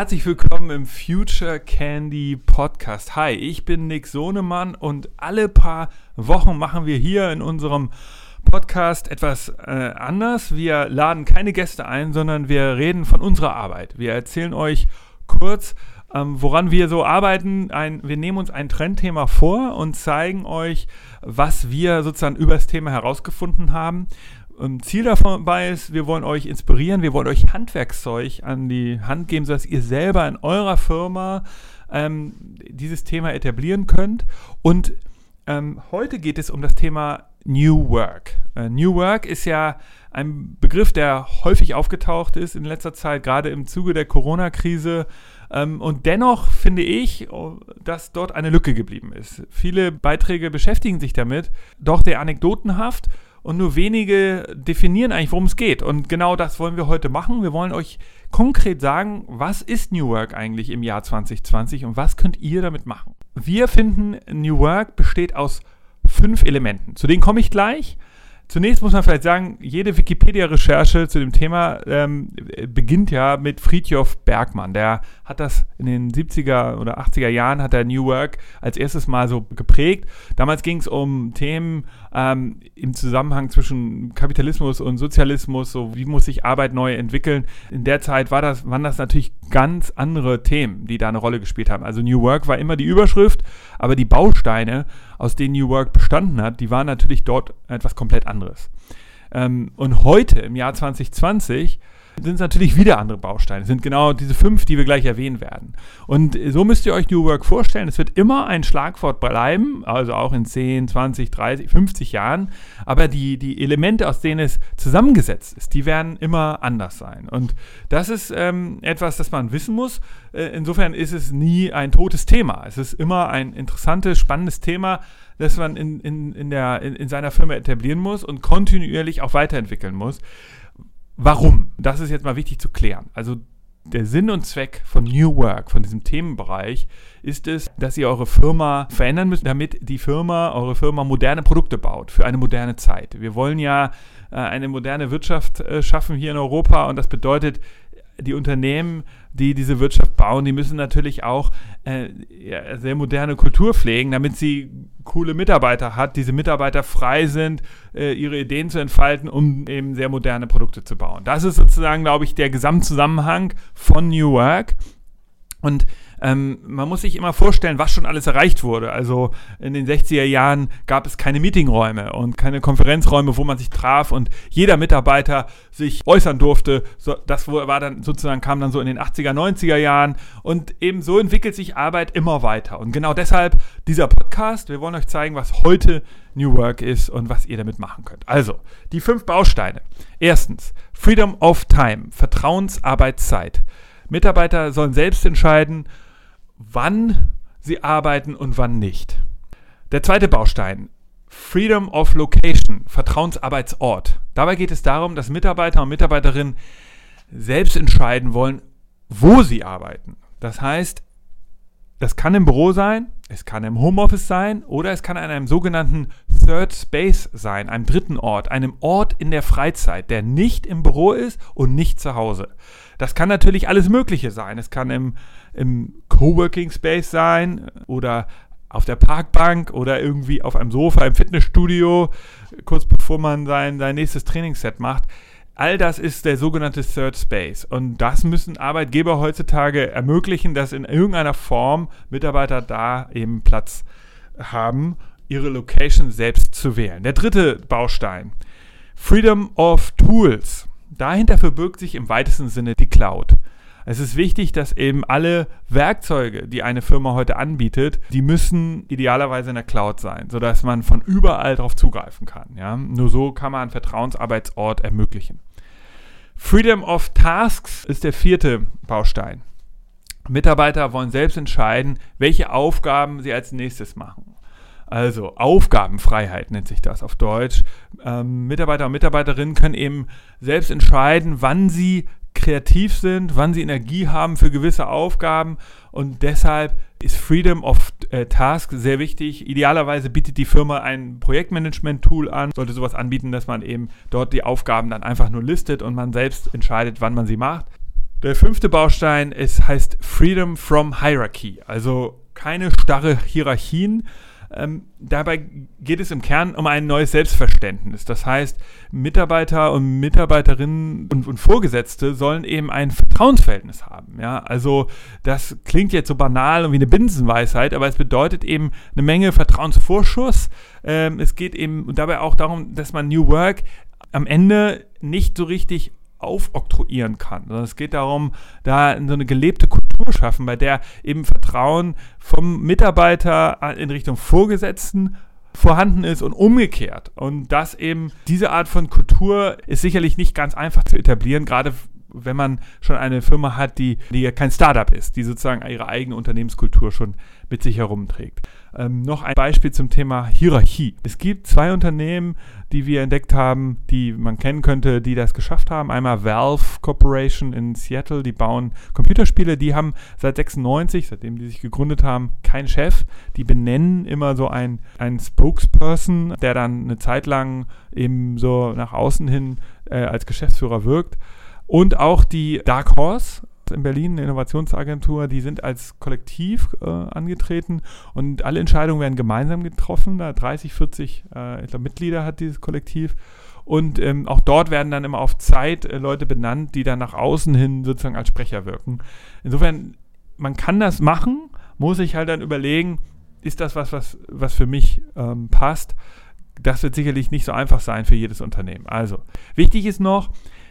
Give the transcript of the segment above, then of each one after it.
Herzlich willkommen im Future Candy Podcast. Hi, ich bin Nick Sohnemann und alle paar Wochen machen wir hier in unserem Podcast etwas äh, anders. Wir laden keine Gäste ein, sondern wir reden von unserer Arbeit. Wir erzählen euch kurz, ähm, woran wir so arbeiten. Ein, wir nehmen uns ein Trendthema vor und zeigen euch, was wir sozusagen über das Thema herausgefunden haben. Ähm, Ziel dabei ist, wir wollen euch inspirieren, wir wollen euch Handwerkszeug an die Hand geben, sodass ihr selber in eurer Firma ähm, dieses Thema etablieren könnt. Und ähm, heute geht es um das Thema New Work. Äh, New Work ist ja ein Begriff, der häufig aufgetaucht ist in letzter Zeit, gerade im Zuge der Corona-Krise. Ähm, und dennoch finde ich, oh, dass dort eine Lücke geblieben ist. Viele Beiträge beschäftigen sich damit, doch der anekdotenhaft und nur wenige definieren eigentlich, worum es geht. Und genau das wollen wir heute machen. Wir wollen euch konkret sagen, was ist New Work eigentlich im Jahr 2020 und was könnt ihr damit machen. Wir finden, New Work besteht aus fünf Elementen. Zu denen komme ich gleich. Zunächst muss man vielleicht sagen, jede Wikipedia-Recherche zu dem Thema ähm, beginnt ja mit Friedjof Bergmann. Der hat das in den 70er oder 80er Jahren, hat er New Work als erstes Mal so geprägt. Damals ging es um Themen ähm, im Zusammenhang zwischen Kapitalismus und Sozialismus, so wie muss sich Arbeit neu entwickeln. In der Zeit war das, waren das natürlich ganz andere Themen, die da eine Rolle gespielt haben. Also New Work war immer die Überschrift, aber die Bausteine, aus denen New Work bestanden hat, die waren natürlich dort etwas komplett anderes. Ähm, und heute, im Jahr 2020, sind es natürlich wieder andere Bausteine. Es sind genau diese fünf, die wir gleich erwähnen werden. Und so müsst ihr euch New Work vorstellen. Es wird immer ein Schlagwort bleiben, also auch in 10, 20, 30, 50 Jahren. Aber die, die Elemente, aus denen es zusammengesetzt ist, die werden immer anders sein. Und das ist ähm, etwas, das man wissen muss. Äh, insofern ist es nie ein totes Thema. Es ist immer ein interessantes, spannendes Thema, das man in, in, in, der, in, in seiner Firma etablieren muss und kontinuierlich auch weiterentwickeln muss. Warum? Das ist jetzt mal wichtig zu klären. Also der Sinn und Zweck von New Work, von diesem Themenbereich, ist es, dass ihr eure Firma verändern müsst, damit die Firma, eure Firma moderne Produkte baut für eine moderne Zeit. Wir wollen ja äh, eine moderne Wirtschaft äh, schaffen hier in Europa und das bedeutet, die Unternehmen, die diese Wirtschaft bauen, die müssen natürlich auch äh, ja, sehr moderne Kultur pflegen, damit sie coole Mitarbeiter hat, diese Mitarbeiter frei sind, äh, ihre Ideen zu entfalten, um eben sehr moderne Produkte zu bauen. Das ist sozusagen, glaube ich, der Gesamtzusammenhang von New Work. Und ähm, man muss sich immer vorstellen, was schon alles erreicht wurde. Also in den 60er Jahren gab es keine Meetingräume und keine Konferenzräume, wo man sich traf und jeder Mitarbeiter sich äußern durfte. So, das war dann sozusagen kam dann so in den 80er, 90er Jahren und eben so entwickelt sich Arbeit immer weiter. Und genau deshalb dieser Podcast. Wir wollen euch zeigen, was heute New Work ist und was ihr damit machen könnt. Also, die fünf Bausteine. Erstens, Freedom of Time, Vertrauensarbeitszeit. Mitarbeiter sollen selbst entscheiden, wann sie arbeiten und wann nicht. Der zweite Baustein, Freedom of Location, Vertrauensarbeitsort. Dabei geht es darum, dass Mitarbeiter und Mitarbeiterinnen selbst entscheiden wollen, wo sie arbeiten. Das heißt, das kann im Büro sein, es kann im Homeoffice sein oder es kann an einem sogenannten Third Space sein, einem dritten Ort, einem Ort in der Freizeit, der nicht im Büro ist und nicht zu Hause. Das kann natürlich alles Mögliche sein. Es kann im, im Coworking Space sein oder auf der Parkbank oder irgendwie auf einem Sofa im Fitnessstudio, kurz bevor man sein, sein nächstes Trainingsset macht. All das ist der sogenannte Third Space. Und das müssen Arbeitgeber heutzutage ermöglichen, dass in irgendeiner Form Mitarbeiter da eben Platz haben, ihre Location selbst zu wählen. Der dritte Baustein. Freedom of Tools. Dahinter verbirgt sich im weitesten Sinne die Cloud. Es ist wichtig, dass eben alle Werkzeuge, die eine Firma heute anbietet, die müssen idealerweise in der Cloud sein, sodass man von überall darauf zugreifen kann. Ja? Nur so kann man einen Vertrauensarbeitsort ermöglichen. Freedom of Tasks ist der vierte Baustein. Mitarbeiter wollen selbst entscheiden, welche Aufgaben sie als nächstes machen. Also Aufgabenfreiheit nennt sich das auf Deutsch. Ähm, Mitarbeiter und Mitarbeiterinnen können eben selbst entscheiden, wann sie kreativ sind, wann sie Energie haben für gewisse Aufgaben und deshalb ist Freedom of äh, Task sehr wichtig. Idealerweise bietet die Firma ein Projektmanagement-Tool an, sollte sowas anbieten, dass man eben dort die Aufgaben dann einfach nur listet und man selbst entscheidet, wann man sie macht. Der fünfte Baustein ist, heißt Freedom from Hierarchy, also keine starre Hierarchien, ähm, dabei geht es im Kern um ein neues Selbstverständnis. Das heißt, Mitarbeiter und Mitarbeiterinnen und, und, Vorgesetzte sollen eben ein Vertrauensverhältnis haben. Ja? Also das klingt jetzt so banal und wie eine Binsenweisheit, aber es bedeutet eben eine Menge Vertrauensvorschuss. Ähm, es geht eben dabei auch darum, dass man New Work am Ende nicht so richtig aufoktroyieren kann. Sondern es geht darum, da so eine gelebte Kultur schaffen, bei der eben Vertrauen vom Mitarbeiter in Richtung Vorgesetzten vorhanden ist und umgekehrt. Und das eben, diese Art von Kultur ist sicherlich nicht ganz einfach zu etablieren, gerade wenn man schon eine Firma hat, die, die kein Startup ist, die sozusagen ihre eigene Unternehmenskultur schon mit sich herumträgt. Ähm, noch ein Beispiel zum Thema Hierarchie. Es gibt zwei Unternehmen, die wir entdeckt haben, die man kennen könnte, die das geschafft haben. Einmal Valve Corporation in Seattle, die bauen Computerspiele, die haben seit 96, seitdem die sich gegründet haben, keinen Chef. Die benennen immer so einen, einen Spokesperson, der dann eine Zeit lang eben so nach außen hin äh, als Geschäftsführer wirkt. Und auch die Dark Horse, in Berlin, eine Innovationsagentur, die sind als Kollektiv äh, angetreten und alle Entscheidungen werden gemeinsam getroffen. Da 30, 40 äh, glaub, Mitglieder hat dieses Kollektiv. Und ähm, auch dort werden dann immer auf Zeit äh, Leute benannt, die dann nach außen hin sozusagen als Sprecher wirken. Insofern, man kann das machen, muss sich halt dann überlegen, ist das was, was, was für mich ähm, passt. Das wird sicherlich nicht so einfach sein für jedes Unternehmen. Also, wichtig ist noch,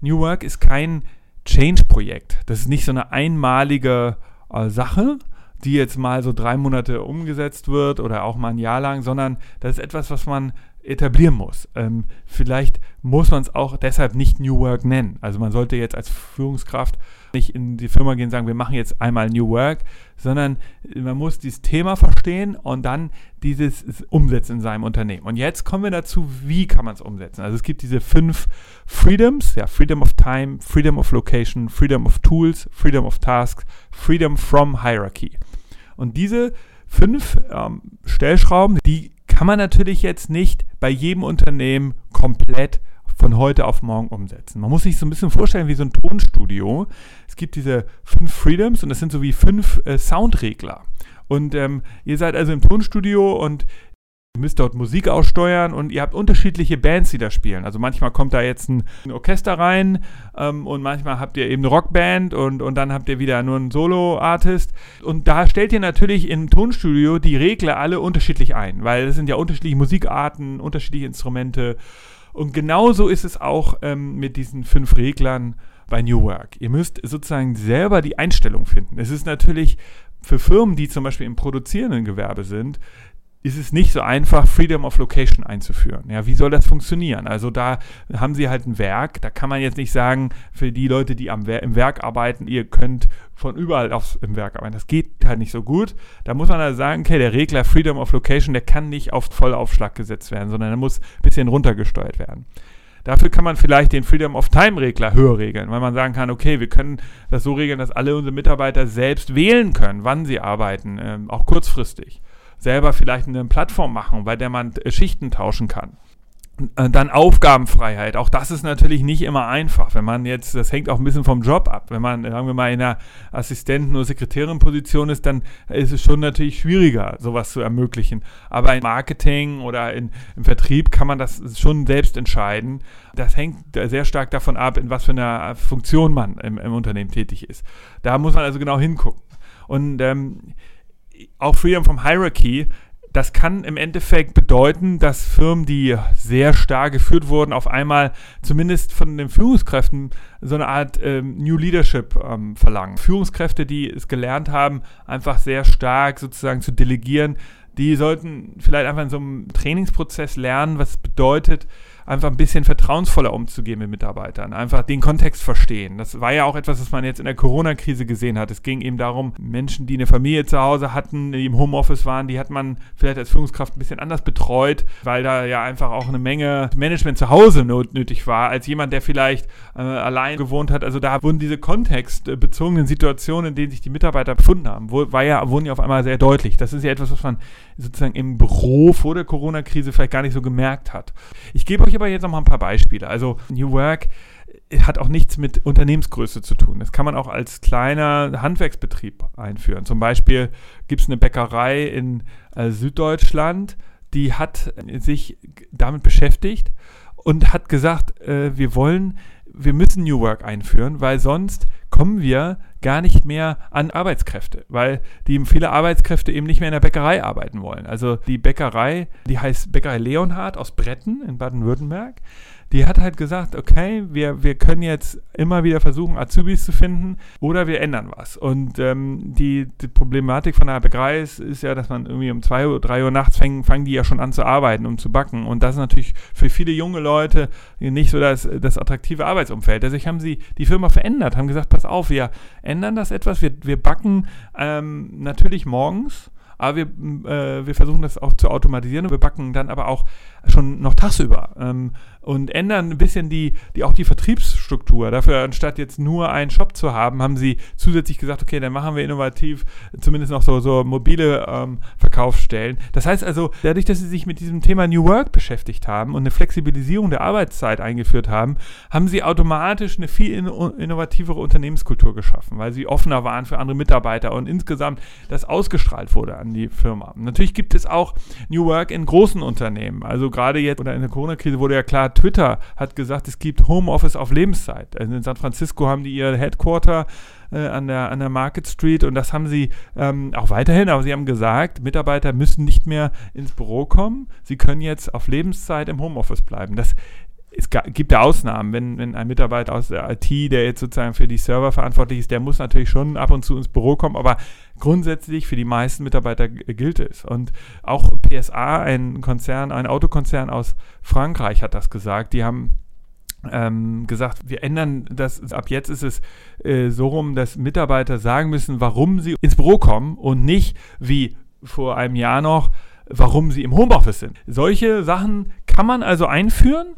New Work ist kein Change-Projekt. Das ist nicht so eine einmalige äh, Sache, die jetzt mal so drei Monate umgesetzt wird oder auch mal ein Jahr lang, sondern das ist etwas, was man etablieren muss. Ähm, vielleicht muss man es auch deshalb nicht New Work nennen. Also man sollte jetzt als Führungskraft nicht in die Firma gehen und sagen, wir machen jetzt einmal New Work, sondern man muss dieses Thema verstehen und dann dieses umsetzen in seinem Unternehmen. Und jetzt kommen wir dazu, wie kann man es umsetzen. Also es gibt diese fünf Freedoms, ja, Freedom of Time, Freedom of Location, Freedom of Tools, Freedom of Tasks, Freedom from Hierarchy. Und diese fünf ähm, Stellschrauben, die kann man natürlich jetzt nicht bei jedem Unternehmen komplett von heute auf morgen umsetzen. Man muss sich so ein bisschen vorstellen wie so ein Tonstudio. Es gibt diese fünf Freedoms und das sind so wie fünf äh, Soundregler. Und ähm, ihr seid also im Tonstudio und Ihr müsst dort Musik aussteuern und ihr habt unterschiedliche Bands, die da spielen. Also manchmal kommt da jetzt ein, Orchester rein ähm, und manchmal habt ihr eben eine Rockband und, und dann habt ihr wieder nur einen Solo-Artist. Und da stellt ihr natürlich im Tonstudio die Regler alle unterschiedlich ein, weil es sind ja unterschiedliche Musikarten, unterschiedliche Instrumente. Und genauso ist es auch ähm, mit diesen fünf Reglern bei New Work. Ihr müsst sozusagen selber die Einstellung finden. Es ist natürlich für Firmen, die zum Beispiel im produzierenden Gewerbe sind, ist es nicht so einfach, Freedom of Location einzuführen. Ja, wie soll das funktionieren? Also da haben sie halt ein Werk, da kann man jetzt nicht sagen, für die Leute, die am im Werk arbeiten, ihr könnt von überall aus im Werk arbeiten. Das geht halt nicht so gut. Da muss man also sagen, okay, der Regler Freedom of Location, der kann nicht auf Vollaufschlag gesetzt werden, sondern er muss ein bisschen runtergesteuert werden. Dafür kann man vielleicht den Freedom of Time Regler höher regeln, weil man sagen kann, okay, wir können das so regeln, dass alle unsere Mitarbeiter selbst wählen können, wann sie arbeiten, ähm, auch kurzfristig selber vielleicht eine Plattform machen, bei der man Schichten tauschen kann. Äh, dann Aufgabenfreiheit. Auch das ist natürlich nicht immer einfach. Wenn man jetzt, das hängt auch ein bisschen vom Job ab. Wenn man, sagen wir mal, in einer Assistenten- oder Sekretärin-Position ist, dann ist es schon natürlich schwieriger, sowas zu ermöglichen. Aber im Marketing oder in, im Vertrieb kann man das schon selbst entscheiden. Das hängt sehr stark davon ab, in was für einer Funktion man im, im Unternehmen tätig ist. Da muss man also genau hingucken. Und ähm, auch Freedom from Hierarchy, das kann im Endeffekt bedeuten, dass Firmen, die sehr stark geführt wurden, auf einmal zumindest von den Führungskräften so eine Art ähm, New Leadership ähm, verlangen. Führungskräfte, die es gelernt haben, einfach sehr stark sozusagen zu delegieren, die sollten vielleicht einfach in so einem Trainingsprozess lernen, was bedeutet, einfach ein bisschen vertrauensvoller umzugehen mit Mitarbeitern, einfach den Kontext verstehen. Das war ja auch etwas, was man jetzt in der Corona-Krise gesehen hat. Es ging eben darum, Menschen, die eine Familie zu Hause hatten, die im Homeoffice waren, die hat man vielleicht als Führungskraft ein bisschen anders betreut, weil da ja einfach auch eine Menge Management zu Hause nötig war, als jemand, der vielleicht äh, allein gewohnt hat. Also da wurden diese kontextbezogenen Situationen, in denen sich die Mitarbeiter befunden haben, wo, war ja, wurden ja auf einmal sehr deutlich. Das ist ja etwas, was man sozusagen im Büro vor der Corona-Krise vielleicht gar nicht so gemerkt hat. Ich gebe euch aber jetzt noch mal ein paar Beispiele. Also New Work hat auch nichts mit Unternehmensgröße zu tun. Das kann man auch als kleiner Handwerksbetrieb einführen. Zum Beispiel gibt es eine Bäckerei in äh, Süddeutschland, die hat sich damit beschäftigt und hat gesagt, äh, wir wollen, wir müssen New Work einführen, weil sonst kommen wir gar nicht mehr an Arbeitskräfte, weil die viele Arbeitskräfte eben nicht mehr in der Bäckerei arbeiten wollen. Also die Bäckerei, die heißt Bäckerei Leonhard aus Bretten in Baden-Württemberg die hat halt gesagt, okay, wir, wir können jetzt immer wieder versuchen, Azubis zu finden oder wir ändern was. Und ähm, die, die, Problematik von der Bäckerei ist, ist, ja, dass man irgendwie um zwei Uhr, drei Uhr nachts fängt, fangen die ja schon an zu arbeiten, um zu backen. Und das ist natürlich für viele junge Leute nicht so das, das attraktive Arbeitsumfeld. Deswegen haben sie die Firma verändert, haben gesagt, pass auf, wir ändern das etwas, wir, wir backen ähm, natürlich morgens aber wir, äh, wir versuchen das auch zu automatisieren und wir backen dann aber auch schon noch tagsüber ähm, und ändern ein bisschen die, die, auch die Vertriebsstruktur. Dafür, anstatt jetzt nur einen Shop zu haben, haben sie zusätzlich gesagt, okay, dann machen wir innovativ zumindest noch so, so mobile ähm, Verkaufsstellen. Das heißt also, dadurch, dass sie sich mit diesem Thema New Work beschäftigt haben und eine Flexibilisierung der Arbeitszeit eingeführt haben, haben sie automatisch eine viel innovativere Unternehmenskultur geschaffen, weil sie offener waren für andere Mitarbeiter und insgesamt das ausgestrahlt wurde an die Firma. Natürlich gibt es auch New Work in großen Unternehmen. Also gerade jetzt oder in der Corona-Krise wurde ja klar, Twitter hat gesagt, es gibt Homeoffice auf Lebenszeit. Also in San Francisco haben die ihr Headquarter äh, an, der, an der Market Street und das haben sie ähm, auch weiterhin, aber sie haben gesagt, Mitarbeiter müssen nicht mehr ins Büro kommen, sie können jetzt auf Lebenszeit im Homeoffice bleiben. Das es gibt ja Ausnahmen, wenn, wenn ein Mitarbeiter aus der IT, der jetzt sozusagen für die Server verantwortlich ist, der muss natürlich schon ab und zu ins Büro kommen, aber grundsätzlich für die meisten Mitarbeiter gilt es. Und auch PSA, ein Konzern, ein Autokonzern aus Frankreich hat das gesagt. Die haben ähm, gesagt, wir ändern das, ab jetzt ist es äh, so rum, dass Mitarbeiter sagen müssen, warum sie ins Büro kommen und nicht wie vor einem Jahr noch, warum sie im Homeoffice sind. Solche Sachen kann man also einführen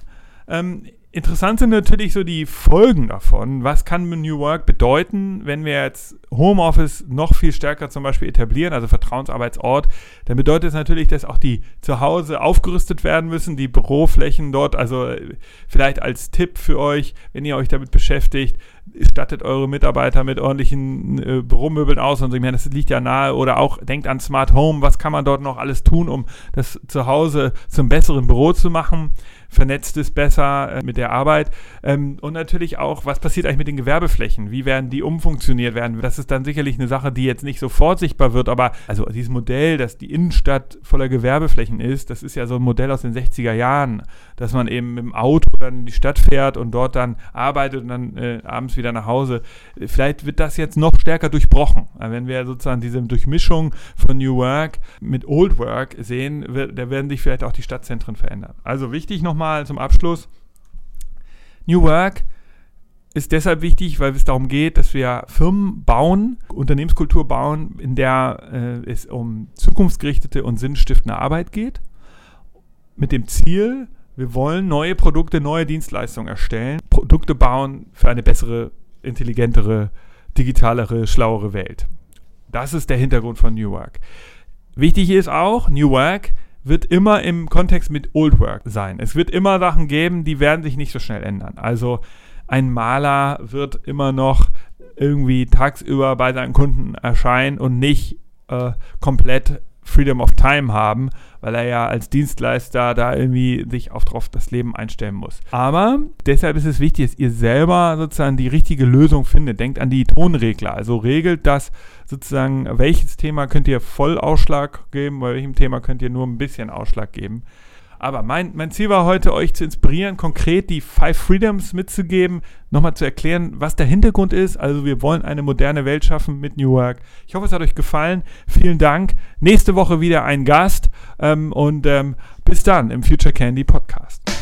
ähm, interessant sind natürlich so die Folgen davon. Was kann New Work bedeuten, wenn wir jetzt Homeoffice noch viel stärker zum Beispiel etablieren, also Vertrauensarbeitsort? Dann bedeutet es natürlich, dass auch die zu Hause aufgerüstet werden müssen, die Büroflächen dort. Also äh, vielleicht als Tipp für euch, wenn ihr euch damit beschäftigt, stattet eure Mitarbeiter mit ordentlichen äh, Büromöbeln aus und so. Ich meine, das liegt ja nahe. Oder auch denkt an Smart Home. Was kann man dort noch alles tun, um das zu Hause zum besseren Büro zu machen? Vernetzt es besser äh, mit der Arbeit. Ähm, und natürlich auch, was passiert eigentlich mit den Gewerbeflächen? Wie werden die umfunktioniert werden? Das ist dann sicherlich eine Sache, die jetzt nicht sofort sichtbar wird, aber also dieses Modell, dass die Innenstadt voller Gewerbeflächen ist, das ist ja so ein Modell aus den 60er Jahren, dass man eben im Auto dann in die Stadt fährt und dort dann arbeitet und dann äh, abends wieder nach Hause. Vielleicht wird das jetzt noch stärker durchbrochen. Wenn wir sozusagen diese Durchmischung von New Work mit Old Work sehen, wird, da werden sich vielleicht auch die Stadtzentren verändern. Also wichtig nochmal, nochmal zum Abschluss. New Work ist deshalb wichtig, weil es darum geht, dass wir Firmen bauen, Unternehmenskultur bauen, in der äh, es um zukunftsgerichtete und sinnstiftende Arbeit geht. Mit dem Ziel, wir wollen neue Produkte, neue Dienstleistungen erstellen, Produkte bauen für eine bessere, intelligentere, digitalere, schlauere Welt. Das ist der Hintergrund von New Work. Wichtig ist auch, New Work wird immer im Kontext mit Old Work sein. Es wird immer Sachen geben, die werden sich nicht so schnell ändern. Also ein Maler wird immer noch irgendwie tagsüber bei seinen Kunden erscheinen und nicht äh, komplett Freedom of Time haben, weil er ja als Dienstleister da irgendwie sich auf drauf das Leben einstellen muss. Aber deshalb ist es wichtig, dass ihr selber sozusagen die richtige Lösung findet. Denkt an die Tonregler. Also regelt das sozusagen, welches Thema könnt ihr voll Ausschlag geben, bei welchem Thema könnt ihr nur ein bisschen Ausschlag geben. Aber mein, mein Ziel war heute, euch zu inspirieren, konkret die Five Freedoms mitzugeben, nochmal zu erklären, was der Hintergrund ist. Also wir wollen eine moderne Welt schaffen mit New Work. Ich hoffe, es hat euch gefallen. Vielen Dank. Nächste Woche wieder ein Gast ähm, und ähm, bis dann im Future Candy Podcast.